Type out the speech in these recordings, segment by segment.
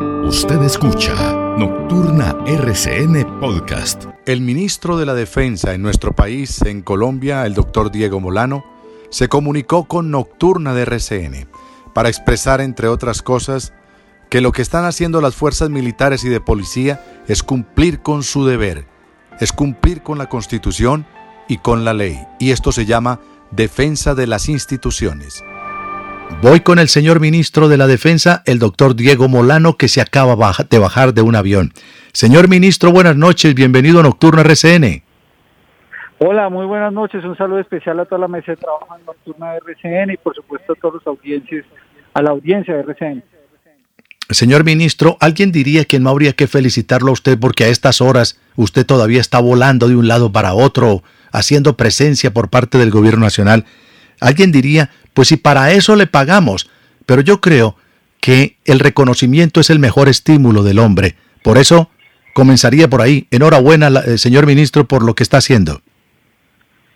Usted escucha Nocturna RCN Podcast. El ministro de la Defensa en nuestro país, en Colombia, el doctor Diego Molano, se comunicó con Nocturna de RCN para expresar, entre otras cosas, que lo que están haciendo las fuerzas militares y de policía es cumplir con su deber, es cumplir con la Constitución y con la ley, y esto se llama defensa de las instituciones. Voy con el señor ministro de la Defensa, el doctor Diego Molano, que se acaba de bajar de un avión. Señor ministro, buenas noches, bienvenido a Nocturna RCN. Hola, muy buenas noches, un saludo especial a toda la mesa de trabajo en Nocturna de RCN y por supuesto a todos los audiencias, a la audiencia de RCN. Señor ministro, alguien diría que no habría que felicitarlo a usted porque a estas horas usted todavía está volando de un lado para otro, haciendo presencia por parte del gobierno nacional. Alguien diría, pues si para eso le pagamos, pero yo creo que el reconocimiento es el mejor estímulo del hombre. Por eso comenzaría por ahí. Enhorabuena, eh, señor ministro, por lo que está haciendo.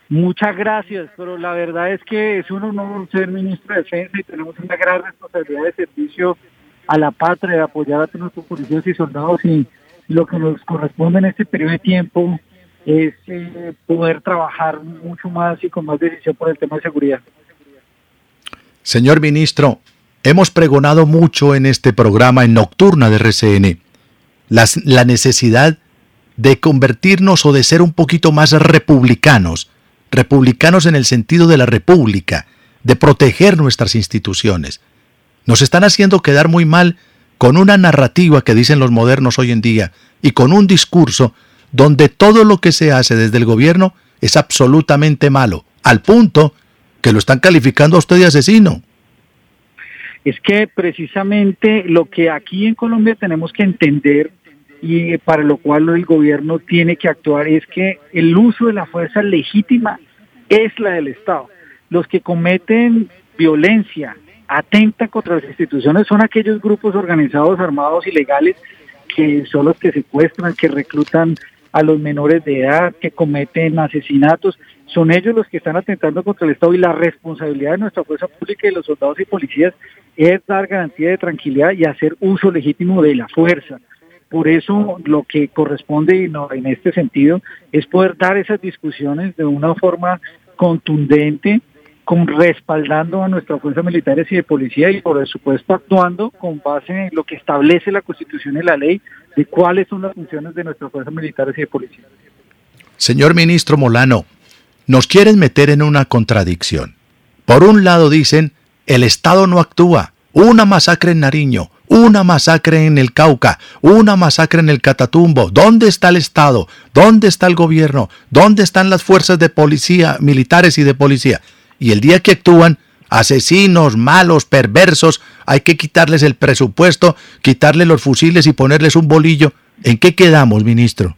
Muchas gracias, pero la verdad es que es un honor ser ministro de Defensa y tenemos una gran responsabilidad de servicio a la patria, de apoyar a nuestros policías y soldados y lo que nos corresponde en este periodo de tiempo es eh, poder trabajar mucho más y con más decisión por el tema de seguridad. Señor ministro, hemos pregonado mucho en este programa en Nocturna de RCN la necesidad de convertirnos o de ser un poquito más republicanos, republicanos en el sentido de la república, de proteger nuestras instituciones. Nos están haciendo quedar muy mal con una narrativa que dicen los modernos hoy en día y con un discurso donde todo lo que se hace desde el gobierno es absolutamente malo, al punto que lo están calificando a usted de asesino. Es que precisamente lo que aquí en Colombia tenemos que entender y para lo cual el gobierno tiene que actuar es que el uso de la fuerza legítima es la del Estado. Los que cometen violencia, atenta contra las instituciones son aquellos grupos organizados, armados, ilegales, que son los que secuestran, que reclutan a los menores de edad, que cometen asesinatos, son ellos los que están atentando contra el Estado y la responsabilidad de nuestra fuerza pública y de los soldados y policías es dar garantía de tranquilidad y hacer uso legítimo de la fuerza. Por eso lo que corresponde en este sentido es poder dar esas discusiones de una forma contundente, con respaldando a nuestras fuerzas militares y de policía y por supuesto actuando con base en lo que establece la Constitución y la ley de cuáles son las funciones de nuestras fuerzas militares y de policía. Señor ministro Molano, nos quieren meter en una contradicción. Por un lado dicen, el Estado no actúa, una masacre en Nariño, una masacre en el Cauca, una masacre en el Catatumbo. ¿Dónde está el Estado? ¿Dónde está el gobierno? ¿Dónde están las fuerzas de policía, militares y de policía? Y el día que actúan, asesinos, malos, perversos, hay que quitarles el presupuesto, quitarles los fusiles y ponerles un bolillo. ¿En qué quedamos, ministro?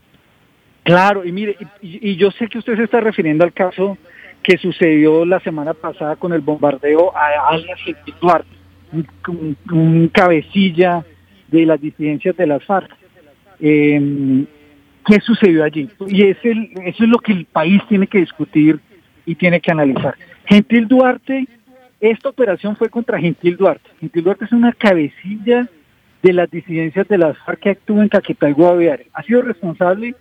Claro, y mire, y, yo sé que usted se está refiriendo al caso que sucedió la semana pasada con el bombardeo a alias Duarte, un, cabecilla de las disidencias de las FARC. Em, ¿Qué sucedió allí? Y es el, eso es lo que el país tiene que discutir y tiene que analizar. Gentil Duarte, esta operación fue contra Gentil Duarte. Gentil Duarte es una cabecilla de las disidencias de las FARC que actúa en Caquetá y Guaviare. Ha sido responsable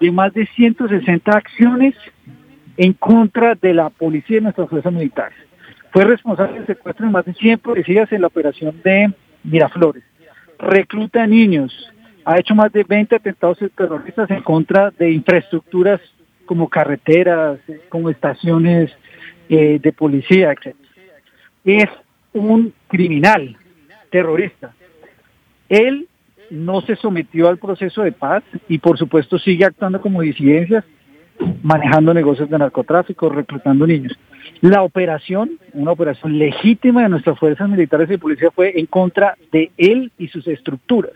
de más de 160 acciones en contra de la policía y nuestras fuerzas militares. Fue responsable del secuestro de más de 100 policías en la operación de Miraflores. recluta niños, ha hecho más de 20 atentados terroristas en contra de infraestructuras como carreteras, como estaciones eh, de policía, etc. Es un criminal terrorista. Él no se sometió al proceso de paz y por supuesto sigue actuando como disidencias, manejando negocios de narcotráfico, reclutando niños. La operación, una operación legítima de nuestras fuerzas militares y policía fue en contra de él y sus estructuras.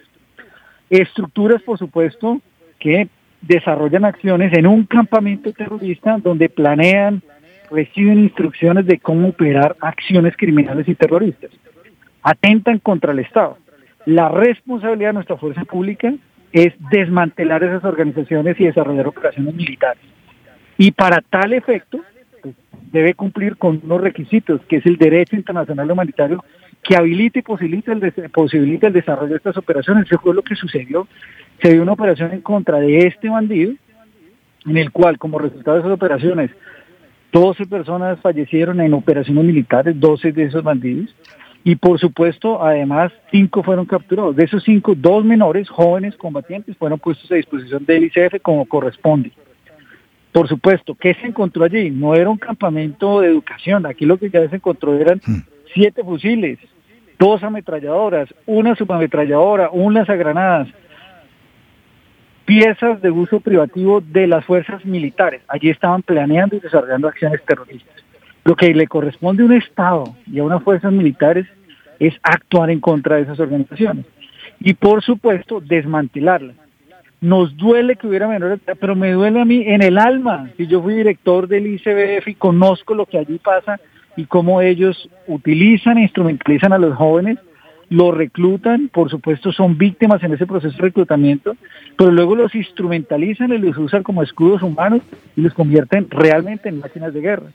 Estructuras, por supuesto, que desarrollan acciones en un campamento terrorista donde planean, reciben instrucciones de cómo operar acciones criminales y terroristas. Atentan contra el Estado. La responsabilidad de nuestra fuerza pública es desmantelar esas organizaciones y desarrollar operaciones militares. Y para tal efecto, pues, debe cumplir con unos requisitos, que es el derecho internacional humanitario que habilite y posibilite el, posibilita el desarrollo de estas operaciones. Eso fue lo que sucedió. Se dio una operación en contra de este bandido, en el cual, como resultado de esas operaciones, 12 personas fallecieron en operaciones militares, 12 de esos bandidos, y por supuesto, además, cinco fueron capturados. De esos cinco, dos menores, jóvenes combatientes, fueron puestos a disposición del ICF como corresponde. Por supuesto, ¿qué se encontró allí? No era un campamento de educación, aquí lo que ya se encontró eran hmm. siete fusiles, dos ametralladoras, una subametralladora, un lanzagranadas, piezas de uso privativo de las fuerzas militares. Allí estaban planeando y desarrollando acciones terroristas. Lo que le corresponde a un Estado y a unas fuerzas militares es actuar en contra de esas organizaciones. Y por supuesto, desmantelarlas. Nos duele que hubiera menores, pero me duele a mí en el alma. Si yo fui director del ICBF y conozco lo que allí pasa y cómo ellos utilizan e instrumentalizan a los jóvenes, los reclutan, por supuesto son víctimas en ese proceso de reclutamiento, pero luego los instrumentalizan y los usan como escudos humanos y los convierten realmente en máquinas de guerra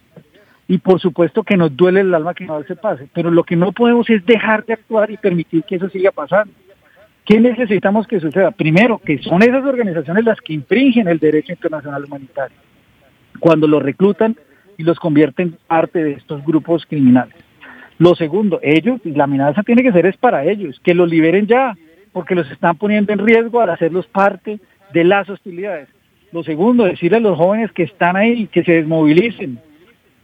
y por supuesto que nos duele el alma que no se pase, pero lo que no podemos es dejar de actuar y permitir que eso siga pasando. ¿Qué necesitamos que suceda? Primero, que son esas organizaciones las que infringen el derecho internacional humanitario, cuando los reclutan y los convierten en parte de estos grupos criminales. Lo segundo, ellos, la amenaza tiene que ser es para ellos, que los liberen ya, porque los están poniendo en riesgo al hacerlos parte de las hostilidades. Lo segundo, decirle a los jóvenes que están ahí que se desmovilicen,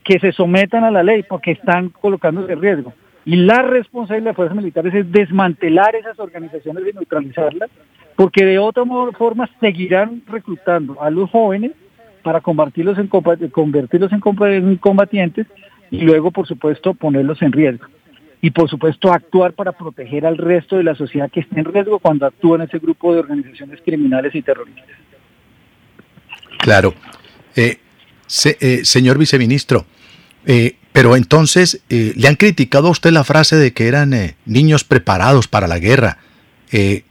que se sometan a la ley porque están colocándose en riesgo. Y la responsabilidad de las fuerzas militares es desmantelar esas organizaciones y neutralizarlas, porque de otra forma seguirán reclutando a los jóvenes para convertirlos en combatientes y luego, por supuesto, ponerlos en riesgo. Y, por supuesto, actuar para proteger al resto de la sociedad que esté en riesgo cuando actúa en ese grupo de organizaciones criminales y terroristas. Claro. Eh, eh, señor viceministro, eh, pero entonces eh, le han criticado a usted la frase de que eran niños preparados para la guerra,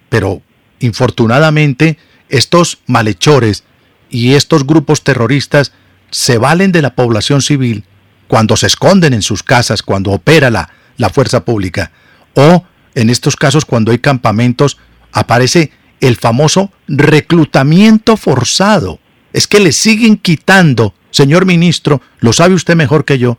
pero infortunadamente estos malhechores y estos grupos terroristas se valen de la población civil cuando se esconden en sus casas, cuando opera la, la fuerza pública, o en estos casos cuando hay campamentos, aparece el famoso reclutamiento forzado. Es que le siguen quitando señor ministro, lo sabe usted mejor que yo,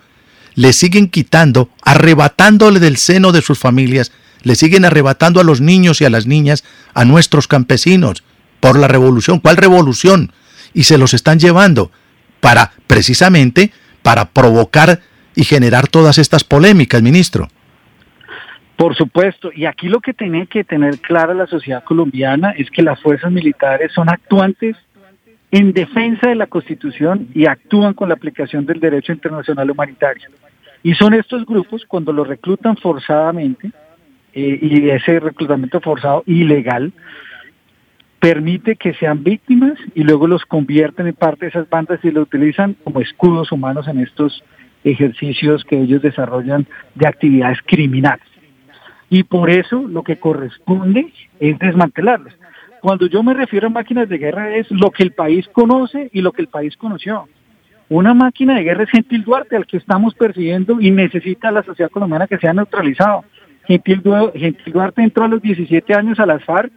le siguen quitando, arrebatándole del seno de sus familias, le siguen arrebatando a los niños y a las niñas, a nuestros campesinos, por la revolución. ¿Cuál revolución? Y se los están llevando para, precisamente, para provocar y generar todas estas polémicas, ministro. Por supuesto, y aquí lo que tiene que tener clara la sociedad colombiana es que las fuerzas militares son actuantes en defensa de la Constitución y actúan con la aplicación del derecho internacional humanitario. Y son estos grupos cuando los reclutan forzadamente, eh, y ese reclutamiento forzado ilegal, permite que sean víctimas y luego los convierten en parte de esas bandas y lo utilizan como escudos humanos en estos ejercicios que ellos desarrollan de actividades criminales. Y por eso lo que corresponde es desmantelarlos. Cuando yo me refiero a máquinas de guerra es lo que el país conoce y lo que el país conoció. Una máquina de guerra es Gentil Duarte, al que estamos persiguiendo y necesita la sociedad colombiana que sea neutralizado. Gentil, Duarte entró a los 17 años a las FARC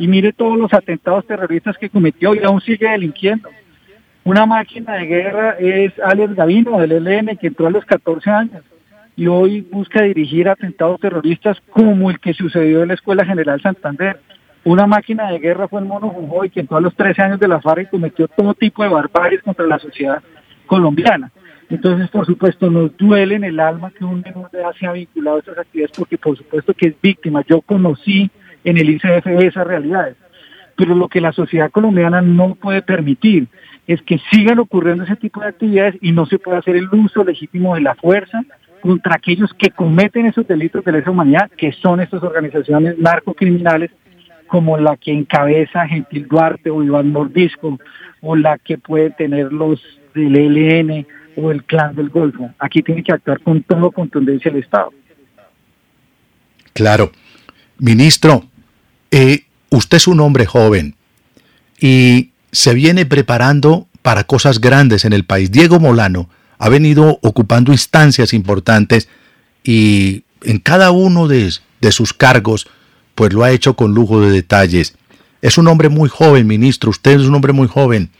y mire todos los atentados terroristas que cometió y aún sigue delinquiendo. Una máquina de guerra es Alex Gavino del ELN que entró a los 14 años y hoy busca dirigir atentados terroristas como el que sucedió en la Escuela General Santander. Una máquina de guerra fue el mono Jujuy, que en todos los 13 años de la FARC cometió todo tipo de barbaries contra la sociedad colombiana. Entonces, por supuesto, nos duele en el alma que un menor de edad sea vinculado a estas actividades porque, por supuesto, que es víctima. Yo conocí en el ICF esas realidades. Pero lo que la sociedad colombiana no puede permitir es que sigan ocurriendo ese tipo de actividades y no se puede hacer el uso legítimo de la fuerza contra aquellos que cometen esos delitos de lesa humanidad, que son estas organizaciones narcocriminales como la que encabeza Gentil Duarte o Iván Mordisco, o la que puede tener los del ELN o el clan del Golfo. Aquí tiene que actuar con toda contundencia el Estado. Claro. Ministro, eh, usted es un hombre joven y se viene preparando para cosas grandes en el país. Diego Molano ha venido ocupando instancias importantes y en cada uno de, de sus cargos, pues lo ha hecho con lujo de detalles. Es un hombre muy joven, ministro, usted es un hombre muy joven.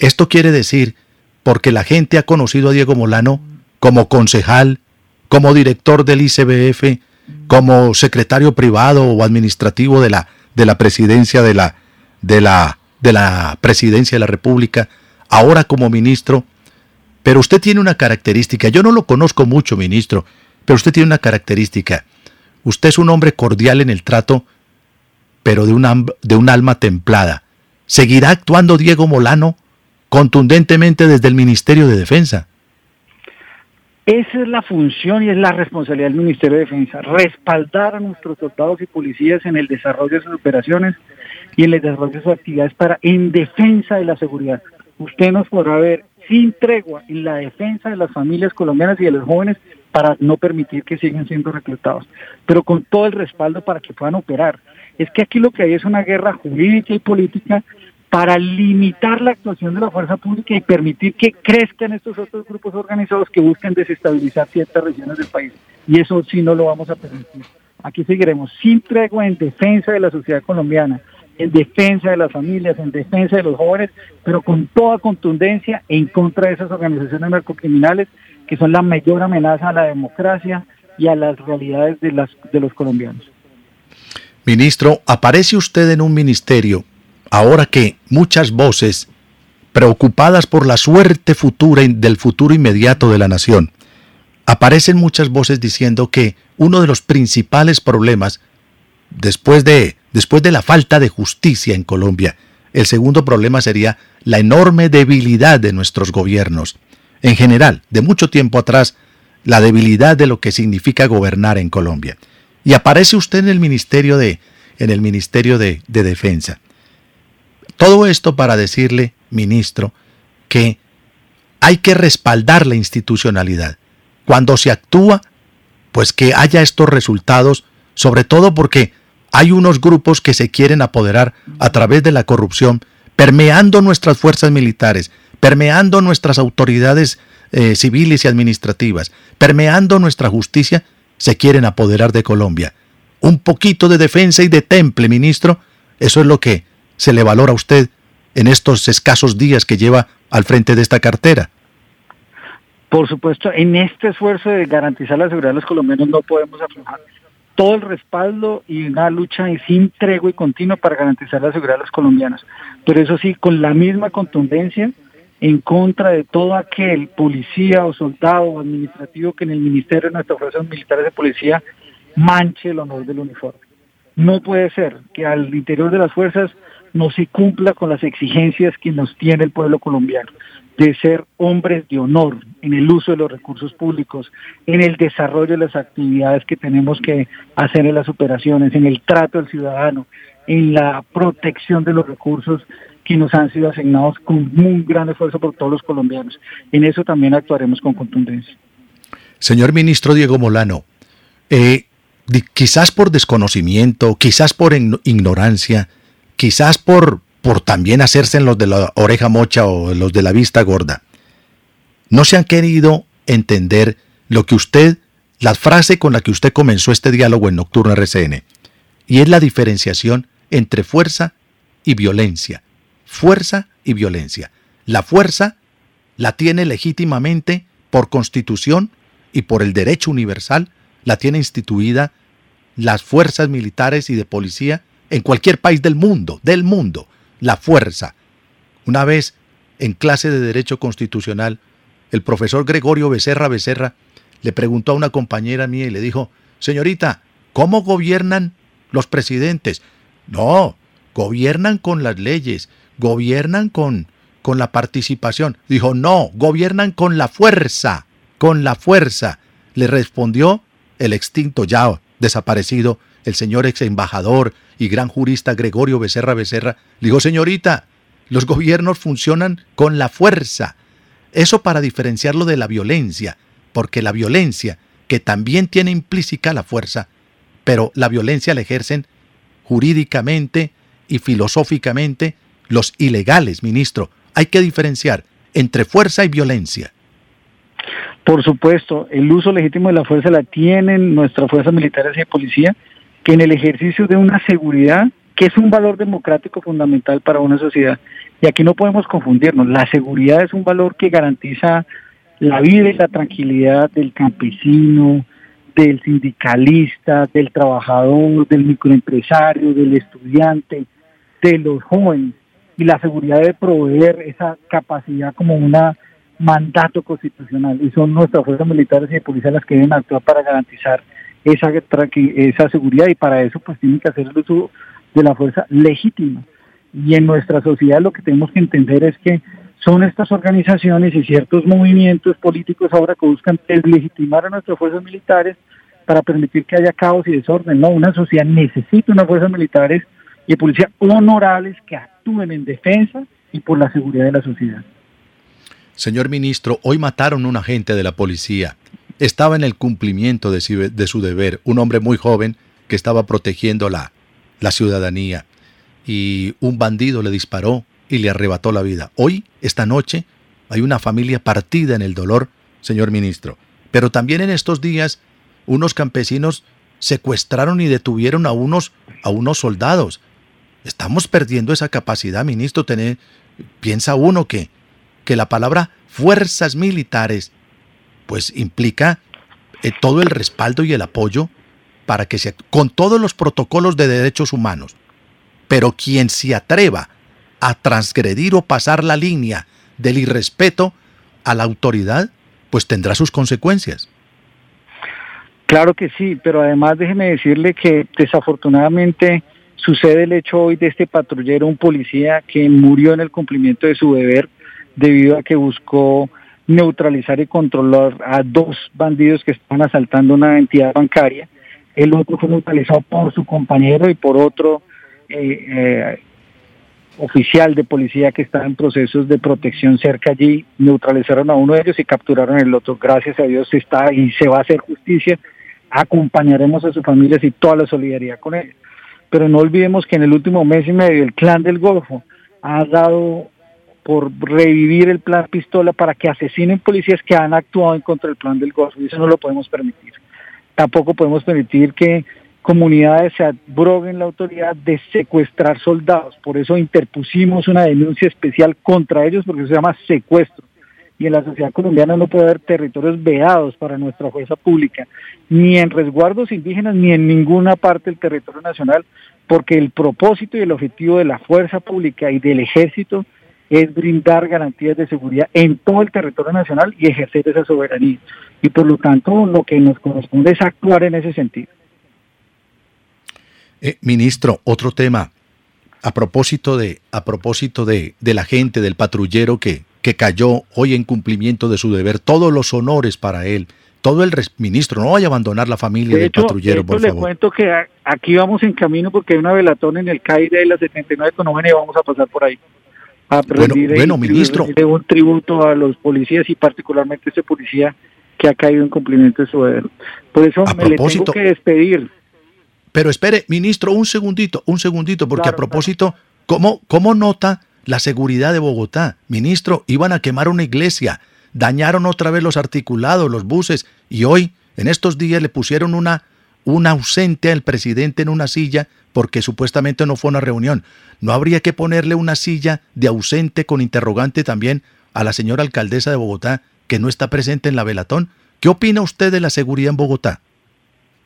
Esto quiere decir, porque la gente ha conocido a Diego Molano como concejal, como director del ICBF, como secretario privado o administrativo de la, de la presidencia de la, de la, de la presidencia de la República, ahora como ministro. Pero usted tiene una característica, yo no lo conozco mucho, ministro, pero usted tiene una característica. Usted es un hombre cordial en el trato, pero de un, de un alma templada. ¿Seguirá actuando Diego Molano contundentemente desde el Ministerio de Defensa? Esa es la función y es la responsabilidad del Ministerio de Defensa, respaldar a nuestros soldados y policías en el desarrollo de sus operaciones y en el desarrollo de sus actividades para en defensa de la seguridad. Usted nos podrá ver sin tregua en la defensa de las familias colombianas y de los jóvenes para no permitir que sigan siendo reclutados, pero con todo el respaldo para que puedan operar. Es que aquí lo que hay es una guerra jurídica y política para limitar la actuación de la fuerza pública y permitir que crezcan estos otros grupos organizados que buscan desestabilizar ciertas regiones del país. Y eso sí no lo vamos a permitir. Aquí seguiremos sin tregua en defensa de la sociedad colombiana, en defensa de las familias, en defensa de los jóvenes, pero con toda contundencia en contra de esas organizaciones narcocriminales que son la mayor amenaza a la democracia y a las realidades de, las, de los colombianos. Ministro, aparece usted en un ministerio ahora que muchas voces, preocupadas por la suerte futura del futuro inmediato de la nación, aparecen muchas voces diciendo que uno de los principales problemas, después de, después de la falta de justicia en Colombia, el segundo problema sería la enorme debilidad de nuestros gobiernos. En general, de mucho tiempo atrás, la debilidad de lo que significa gobernar en Colombia. Y aparece usted en el Ministerio de, en el Ministerio de, de Defensa. Todo esto para decirle, ministro, que hay que respaldar la institucionalidad. Cuando se actúa, pues que haya estos resultados, sobre todo porque hay unos grupos que se quieren apoderar a través de la corrupción, permeando nuestras fuerzas militares, permeando nuestras autoridades eh, civiles y administrativas, permeando nuestra justicia, se quieren apoderar de Colombia. Un poquito de defensa y de temple, ministro, eso es lo que se le valora a usted en estos escasos días que lleva al frente de esta cartera? Por supuesto, en este esfuerzo de garantizar la seguridad de los colombianos no podemos aflojar todo el respaldo y una lucha sin tregua y continua para garantizar la seguridad de los colombianos. Pero eso sí, con la misma contundencia en contra de todo aquel policía o soldado o administrativo que en el Ministerio de nuestras Fuerzas Militares de Policía manche el honor del uniforme. No puede ser que al interior de las fuerzas no se cumpla con las exigencias que nos tiene el pueblo colombiano de ser hombres de honor en el uso de los recursos públicos, en el desarrollo de las actividades que tenemos que hacer en las operaciones, en el trato del ciudadano, en la protección de los recursos que nos han sido asignados con un gran esfuerzo por todos los colombianos. En eso también actuaremos con contundencia. Señor ministro Diego Molano, eh, quizás por desconocimiento, quizás por ignorancia, quizás por, por también hacerse en los de la oreja mocha o los de la vista gorda. No se han querido entender lo que usted, la frase con la que usted comenzó este diálogo en Nocturno RCN, y es la diferenciación entre fuerza y violencia. Fuerza y violencia. La fuerza la tiene legítimamente por constitución y por el derecho universal la tiene instituida las fuerzas militares y de policía en cualquier país del mundo, del mundo, la fuerza. Una vez en clase de Derecho Constitucional, el profesor Gregorio Becerra Becerra le preguntó a una compañera mía y le dijo, señorita, ¿cómo gobiernan los presidentes? No, gobiernan con las leyes, gobiernan con, con la participación. Dijo, no, gobiernan con la fuerza, con la fuerza. Le respondió el extinto ya desaparecido, el señor ex embajador y gran jurista Gregorio Becerra Becerra. Dijo, señorita, los gobiernos funcionan con la fuerza. Eso para diferenciarlo de la violencia, porque la violencia, que también tiene implícita la fuerza, pero la violencia la ejercen jurídicamente y filosóficamente los ilegales, ministro. Hay que diferenciar entre fuerza y violencia. Por supuesto, el uso legítimo de la fuerza la tienen nuestras fuerzas militares y de policía, en el ejercicio de una seguridad, que es un valor democrático fundamental para una sociedad, y aquí no podemos confundirnos, la seguridad es un valor que garantiza la vida y la tranquilidad del campesino, del sindicalista, del trabajador, del microempresario, del estudiante, de los jóvenes. Y la seguridad debe proveer esa capacidad como un mandato constitucional. Y son nuestras fuerzas militares y de policía las que deben actuar para garantizar esa, esa seguridad y para eso pues tienen que hacer el uso de la fuerza legítima. Y en nuestra sociedad lo que tenemos que entender es que son estas organizaciones y ciertos movimientos políticos ahora que buscan deslegitimar a nuestras fuerzas militares para permitir que haya caos y desorden. No, una sociedad necesita unas fuerzas militares y policía honorables que actúen en defensa y por la seguridad de la sociedad. Señor ministro, hoy mataron a un agente de la policía. Estaba en el cumplimiento de su, deber, un hombre muy joven que estaba protegiendo la, la ciudadanía. Y un bandido le disparó y le arrebató la vida. Hoy, esta noche, hay una familia partida en el dolor, señor ministro. Pero también en estos días, unos campesinos secuestraron y detuvieron a unos, a unos soldados. Estamos perdiendo esa capacidad, ministro. Piensa uno que, que la palabra fuerzas militares, pues implica eh, todo el respaldo y el apoyo para que se, con todos los protocolos de derechos humanos. Pero quien se atreva a transgredir o pasar la línea del irrespeto a la autoridad, pues tendrá sus consecuencias. Claro que sí, pero además déjeme decirle que desafortunadamente sucede el hecho hoy de este patrullero, un policía que murió en el cumplimiento de su deber debido a que buscó neutralizar y controlar a dos bandidos que estaban asaltando una entidad bancaria. El otro fue neutralizado por su compañero y por otro eh, eh, oficial de policía que estaba en procesos de protección cerca allí, neutralizaron a uno de ellos y capturaron el otro. Gracias a Dios está y se va a hacer justicia. Acompañaremos a sus familias y toda la solidaridad con ellos. Pero no olvidemos que en el último mes y medio el clan del Golfo ha dado por revivir el plan pistola para que asesinen policías que han actuado en contra del plan del y eso no lo podemos permitir. Tampoco podemos permitir que comunidades se abroguen la autoridad de secuestrar soldados. Por eso interpusimos una denuncia especial contra ellos porque se llama secuestro. Y en la sociedad colombiana no puede haber territorios vedados para nuestra fuerza pública, ni en resguardos indígenas, ni en ninguna parte del territorio nacional, porque el propósito y el objetivo de la fuerza pública y del ejército es brindar garantías de seguridad en todo el territorio nacional y ejercer esa soberanía. Y por lo tanto, lo que nos corresponde es actuar en ese sentido. Eh, ministro, otro tema. A propósito de, a propósito de, de la gente, del patrullero que, que cayó hoy en cumplimiento de su deber, todos los honores para él. Todo el ministro, no vaya a abandonar la familia del patrullero, por le cuento que aquí vamos en camino porque hay una velatón en el CAI de la 79 con y vamos a pasar por ahí. A bueno, bueno ministro. un tributo a los policías y particularmente ese policía que ha caído en cumplimiento de su deber. Por eso me le tengo que despedir. Pero espere, ministro, un segundito, un segundito, porque a propósito, ¿cómo, ¿cómo nota la seguridad de Bogotá? Ministro, iban a quemar una iglesia, dañaron otra vez los articulados, los buses, y hoy, en estos días, le pusieron una, un ausente al presidente en una silla porque supuestamente no fue una reunión. ¿No habría que ponerle una silla de ausente con interrogante también a la señora alcaldesa de Bogotá que no está presente en la velatón? ¿Qué opina usted de la seguridad en Bogotá?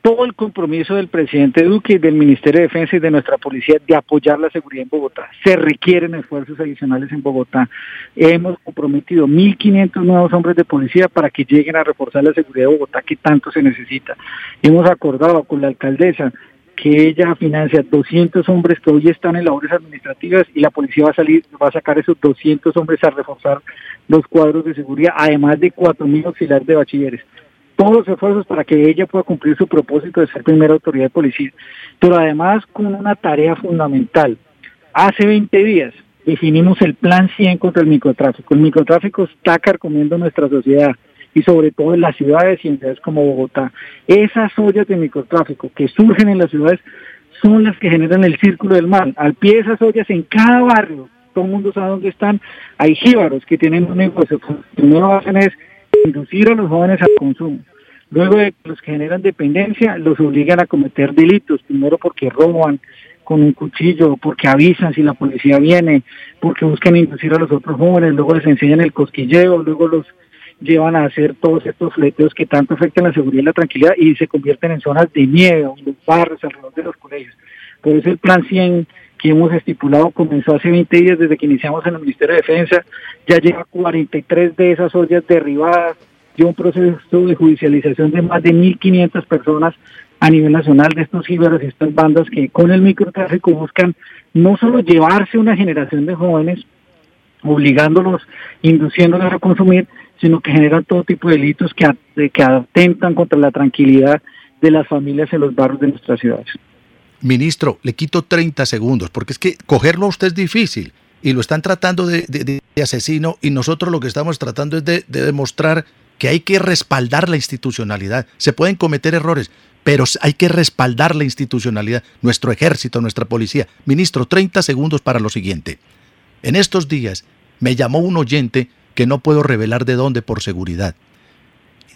Todo el compromiso del presidente Duque y del Ministerio de Defensa y de nuestra policía de apoyar la seguridad en Bogotá. Se requieren esfuerzos adicionales en Bogotá. Hemos comprometido 1.500 nuevos hombres de policía para que lleguen a reforzar la seguridad de Bogotá que tanto se necesita. Hemos acordado con la alcaldesa que ella financia 200 hombres que hoy están en labores administrativas y la policía va a salir, va a sacar esos 200 hombres a reforzar los cuadros de seguridad, además de 4.000 auxiliares de bachilleres todos los esfuerzos para que ella pueda cumplir su propósito de ser primera autoridad de policía, pero además con una tarea fundamental. Hace 20 días definimos el plan 100 contra el microtráfico. El microtráfico está carcomiendo nuestra sociedad y sobre todo en las ciudades y en ciudades como Bogotá. Esas ollas de microtráfico que surgen en las ciudades son las que generan el círculo del mal. Al pie de esas ollas, en cada barrio, todo el mundo sabe dónde están, hay jíbaros que tienen un negocio. Lo primero hacen es inducir a los jóvenes al consumo. Luego de los que generan dependencia, los obligan a cometer delitos, primero porque roban con un cuchillo, porque avisan si la policía viene, porque buscan inducir a los otros jóvenes, luego les enseñan el cosquilleo, luego los llevan a hacer todos estos fleteos que tanto afectan la seguridad y la tranquilidad y se convierten en zonas de miedo, en los barrios, alrededor de los colegios. Por eso el plan 100 que hemos estipulado comenzó hace 20 días desde que iniciamos en el Ministerio de Defensa, ya lleva 43 de esas ollas derribadas, lleva un proceso de judicialización de más de 1.500 personas a nivel nacional de estos ciberos estas bandas que con el microtráfico buscan no solo llevarse una generación de jóvenes, obligándolos, induciéndolos a consumir, sino que generan todo tipo de delitos que, que atentan contra la tranquilidad de las familias en los barrios de nuestras ciudades. Ministro, le quito 30 segundos, porque es que cogerlo a usted es difícil y lo están tratando de, asesino y nosotros lo que estamos tratando es de, demostrar que hay que respaldar la institucionalidad. Se pueden cometer errores, pero hay que respaldar la institucionalidad, nuestro ejército, nuestra policía. Ministro, 30 segundos para lo siguiente. En estos días me llamó un oyente que no puedo revelar de dónde por seguridad.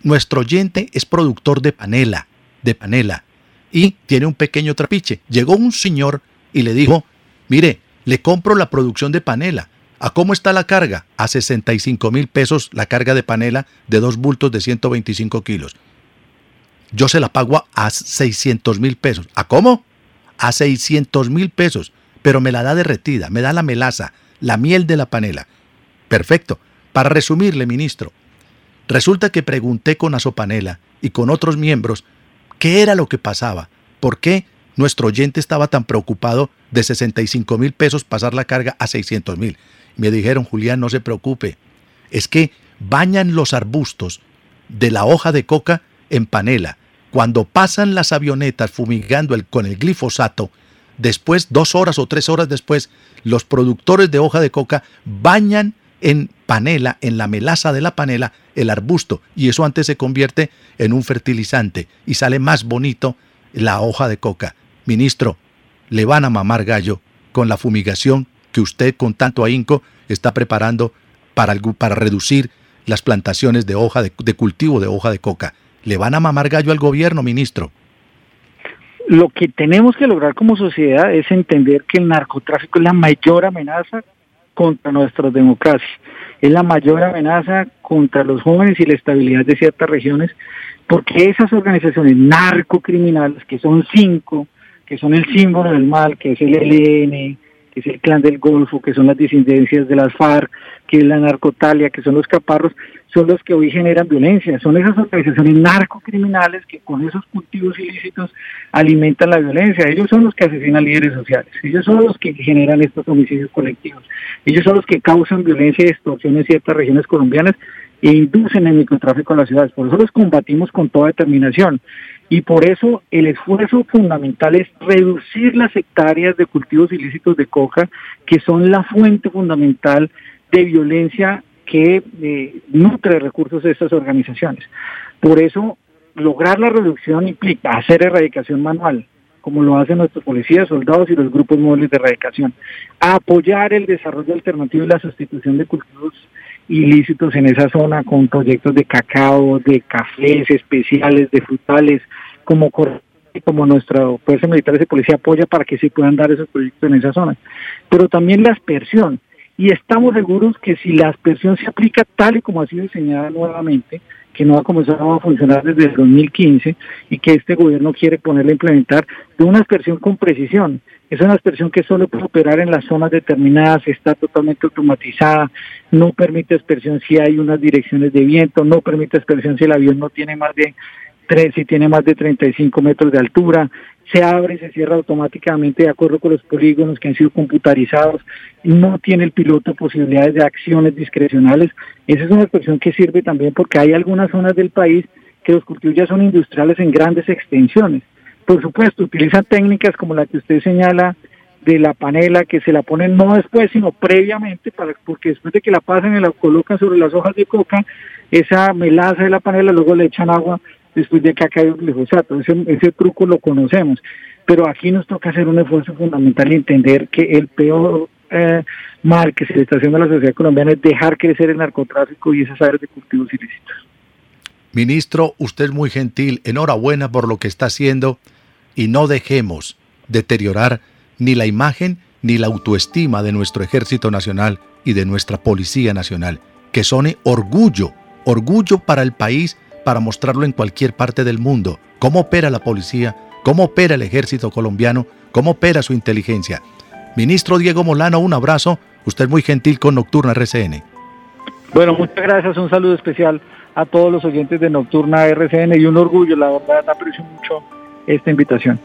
Nuestro oyente es productor de panela, de panela y tiene un pequeño trapiche. Llegó un señor y le dijo, mire, le compro la producción de panela. ¿A cómo está la carga? A 65 mil pesos la carga de panela de dos bultos de 125 kilos. Yo se la pago a 600 mil pesos. ¿A cómo? A 600 mil pesos. Pero me la da derretida, me da la melaza, la miel de la panela. Perfecto. Para resumirle, ministro, resulta que pregunté con Azopanela y con otros miembros ¿Qué era lo que pasaba? ¿Por qué nuestro oyente estaba tan preocupado de 65 mil pesos pasar la carga a 600 mil? Me dijeron, Julián, no se preocupe. Es que bañan los arbustos de la hoja de coca en panela. Cuando pasan las avionetas fumigando con el glifosato, después, dos horas o tres horas después, los productores de hoja de coca bañan en panela, en la melaza de la panela, el arbusto, y eso antes se convierte en un fertilizante y sale más bonito la hoja de coca. Ministro, le van a mamar gallo con la fumigación que usted con tanto ahínco está preparando para, para reducir las plantaciones de hoja de, cultivo de hoja de coca. ¿Le van a mamar gallo al gobierno, ministro? Lo que tenemos que lograr como sociedad es entender que el narcotráfico es la mayor amenaza contra nuestra democracia. Es la mayor amenaza contra los jóvenes y la estabilidad de ciertas regiones, porque esas organizaciones narcocriminales, que son cinco, que son el símbolo del mal, que es el ELN, que es el clan del Golfo, que son las disidencias de las FARC, que es la narcotalia, que son los caparros, son los que hoy generan violencia. Son esas organizaciones narcocriminales que con esos cultivos ilícitos alimentan la violencia. Ellos son los que asesinan líderes sociales. Ellos son los que generan estos homicidios colectivos. Ellos son los que causan violencia y extorsión en ciertas regiones colombianas e inducen el microtráfico a las ciudades. Por eso los combatimos con toda determinación. Y por eso el esfuerzo fundamental es reducir las hectáreas de cultivos ilícitos de coca, que son la fuente fundamental de violencia que eh, nutre recursos de estas organizaciones. Por eso, lograr la reducción implica hacer erradicación manual, como lo hacen nuestros policías, soldados y los grupos móviles de erradicación. Apoyar el desarrollo alternativo y la sustitución de cultivos ilícitos en esa zona con proyectos de cacao, de cafés especiales, de frutales, como como nuestra fuerza militar y policía apoya para que se puedan dar esos proyectos en esa zona. Pero también la aspersión. y estamos seguros que si la aspersión se aplica tal y como ha sido diseñada nuevamente, que no ha comenzado a funcionar desde el 2015 y que este gobierno quiere ponerla a implementar de una aspersión con precisión. Es una aspersión que solo puede operar en las zonas determinadas, está totalmente automatizada, no permite aspersión si hay unas direcciones de viento, no permite aspersión si el avión no tiene más de si tiene más de 35 metros de altura, se abre y se cierra automáticamente de acuerdo con los polígonos que han sido computarizados, no tiene el piloto posibilidades de acciones discrecionales. Esa es una expresión que sirve también porque hay algunas zonas del país que los cultivos ya son industriales en grandes extensiones. Por supuesto, utilizan técnicas como la que usted señala de la panela, que se la ponen no después, sino previamente, para, porque después de que la pasen y la colocan sobre las hojas de coca, esa melaza de la panela, luego le echan agua después de que ha caído el glifosato. Ese, truco lo conocemos. Pero aquí nos toca hacer un esfuerzo fundamental y entender que el peor eh, mal que se le está haciendo a la sociedad colombiana es dejar crecer el narcotráfico y esas áreas de cultivos ilícitos. Ministro, usted es muy gentil, enhorabuena por lo que está haciendo y no dejemos deteriorar ni la imagen ni la autoestima de nuestro Ejército Nacional y de nuestra Policía Nacional, que son orgullo, orgullo para el país para mostrarlo en cualquier parte del mundo, cómo opera la policía, cómo opera el ejército colombiano, cómo opera su inteligencia. Ministro Diego Molano, un abrazo, usted muy gentil con Nocturna RCN. Bueno, muchas gracias, un saludo especial a todos los oyentes de Nocturna RCN y un orgullo, la verdad aprecio mucho esta invitación.